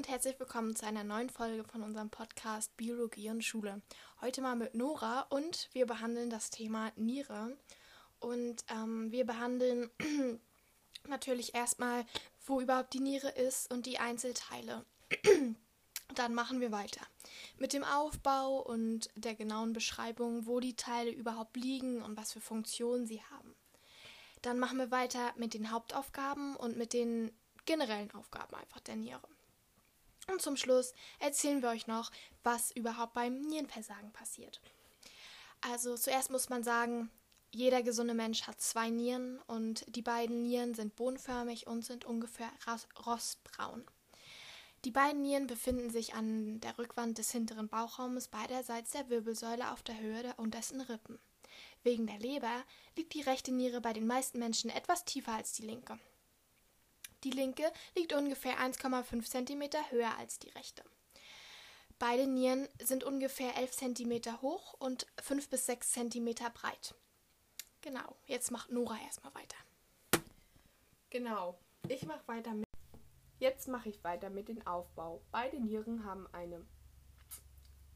und herzlich willkommen zu einer neuen Folge von unserem Podcast Biologie und Schule. Heute mal mit Nora und wir behandeln das Thema Niere. Und ähm, wir behandeln natürlich erstmal, wo überhaupt die Niere ist und die Einzelteile. Dann machen wir weiter mit dem Aufbau und der genauen Beschreibung, wo die Teile überhaupt liegen und was für Funktionen sie haben. Dann machen wir weiter mit den Hauptaufgaben und mit den generellen Aufgaben einfach der Niere. Und zum Schluss erzählen wir euch noch, was überhaupt beim Nierenversagen passiert. Also zuerst muss man sagen, jeder gesunde Mensch hat zwei Nieren und die beiden Nieren sind bohnenförmig und sind ungefähr rostbraun. Die beiden Nieren befinden sich an der Rückwand des hinteren Bauchraumes beiderseits der Wirbelsäule auf der Höhe der untersten Rippen. Wegen der Leber liegt die rechte Niere bei den meisten Menschen etwas tiefer als die linke. Die linke liegt ungefähr 1,5 cm höher als die rechte. Beide Nieren sind ungefähr 11 cm hoch und 5 bis 6 cm breit. Genau, jetzt macht Nora erstmal weiter. Genau, ich mache weiter mit. Jetzt mache ich weiter mit dem Aufbau. Beide Nieren haben eine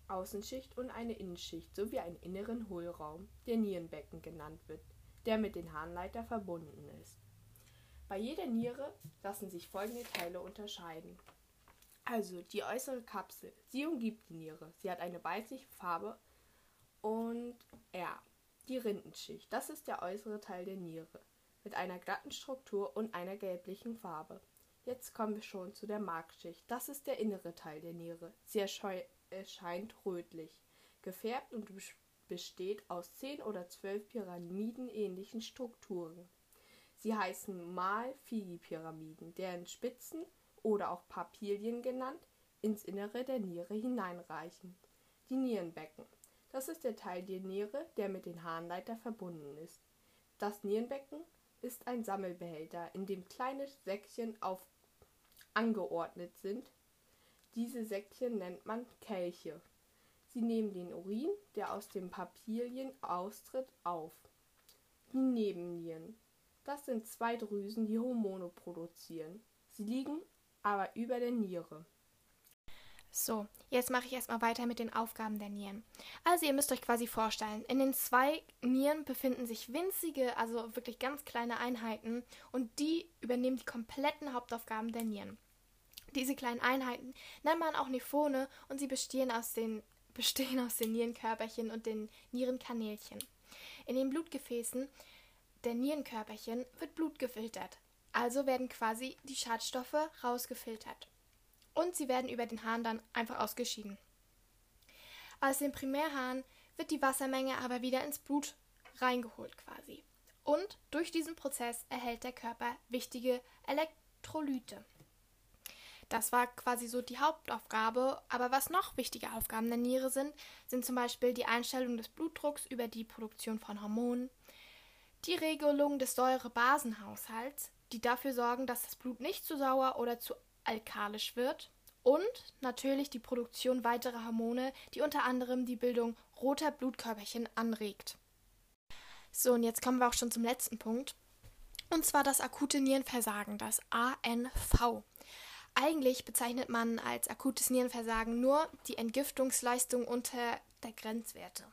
Außenschicht und eine Innenschicht sowie einen inneren Hohlraum, der Nierenbecken genannt wird, der mit den Harnleiter verbunden ist. Bei jeder Niere lassen sich folgende Teile unterscheiden. Also die äußere Kapsel. Sie umgibt die Niere. Sie hat eine weißliche Farbe und ja, die Rindenschicht. Das ist der äußere Teil der Niere mit einer glatten Struktur und einer gelblichen Farbe. Jetzt kommen wir schon zu der Markschicht. Das ist der innere Teil der Niere. Sie erscheint rötlich, gefärbt und besteht aus zehn oder zwölf pyramidenähnlichen Strukturen. Sie heißen Malfigi-Pyramiden, deren Spitzen oder auch Papilien genannt ins Innere der Niere hineinreichen. Die Nierenbecken. Das ist der Teil der Niere, der mit den Harnleiter verbunden ist. Das Nierenbecken ist ein Sammelbehälter, in dem kleine Säckchen auf angeordnet sind. Diese Säckchen nennt man Kelche. Sie nehmen den Urin, der aus den Papilien austritt, auf. Die Nebennieren. Das sind zwei Drüsen, die Hormone produzieren. Sie liegen aber über der Niere. So, jetzt mache ich erstmal weiter mit den Aufgaben der Nieren. Also ihr müsst euch quasi vorstellen, in den zwei Nieren befinden sich winzige, also wirklich ganz kleine Einheiten und die übernehmen die kompletten Hauptaufgaben der Nieren. Diese kleinen Einheiten nennt man auch Nephone und sie bestehen aus den, bestehen aus den Nierenkörperchen und den Nierenkanälchen. In den Blutgefäßen der Nierenkörperchen wird Blut gefiltert. Also werden quasi die Schadstoffe rausgefiltert. Und sie werden über den Hahn dann einfach ausgeschieden. Aus dem Primärhahn wird die Wassermenge aber wieder ins Blut reingeholt quasi. Und durch diesen Prozess erhält der Körper wichtige Elektrolyte. Das war quasi so die Hauptaufgabe. Aber was noch wichtige Aufgaben der Niere sind, sind zum Beispiel die Einstellung des Blutdrucks über die Produktion von Hormonen, die Regelung des Säurebasenhaushalts, die dafür sorgen, dass das Blut nicht zu sauer oder zu alkalisch wird. Und natürlich die Produktion weiterer Hormone, die unter anderem die Bildung roter Blutkörperchen anregt. So, und jetzt kommen wir auch schon zum letzten Punkt. Und zwar das akute Nierenversagen, das ANV. Eigentlich bezeichnet man als akutes Nierenversagen nur die Entgiftungsleistung unter der Grenzwerte.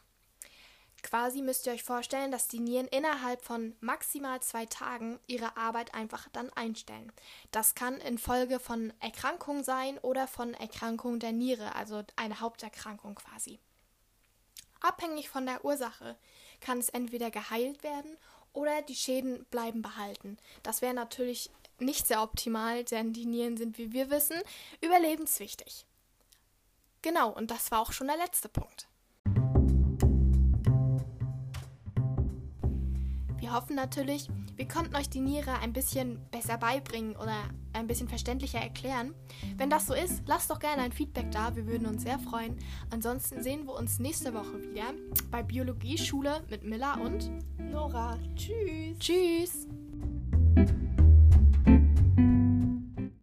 Quasi müsst ihr euch vorstellen, dass die Nieren innerhalb von maximal zwei Tagen ihre Arbeit einfach dann einstellen. Das kann infolge von Erkrankung sein oder von Erkrankung der Niere, also eine Haupterkrankung quasi. Abhängig von der Ursache kann es entweder geheilt werden oder die Schäden bleiben behalten. Das wäre natürlich nicht sehr optimal, denn die Nieren sind, wie wir wissen, überlebenswichtig. Genau, und das war auch schon der letzte Punkt. Wir hoffen natürlich, wir konnten euch die Niere ein bisschen besser beibringen oder ein bisschen verständlicher erklären. Wenn das so ist, lasst doch gerne ein Feedback da, wir würden uns sehr freuen. Ansonsten sehen wir uns nächste Woche wieder bei Biologie Schule mit Miller und Nora. Tschüss. Tschüss.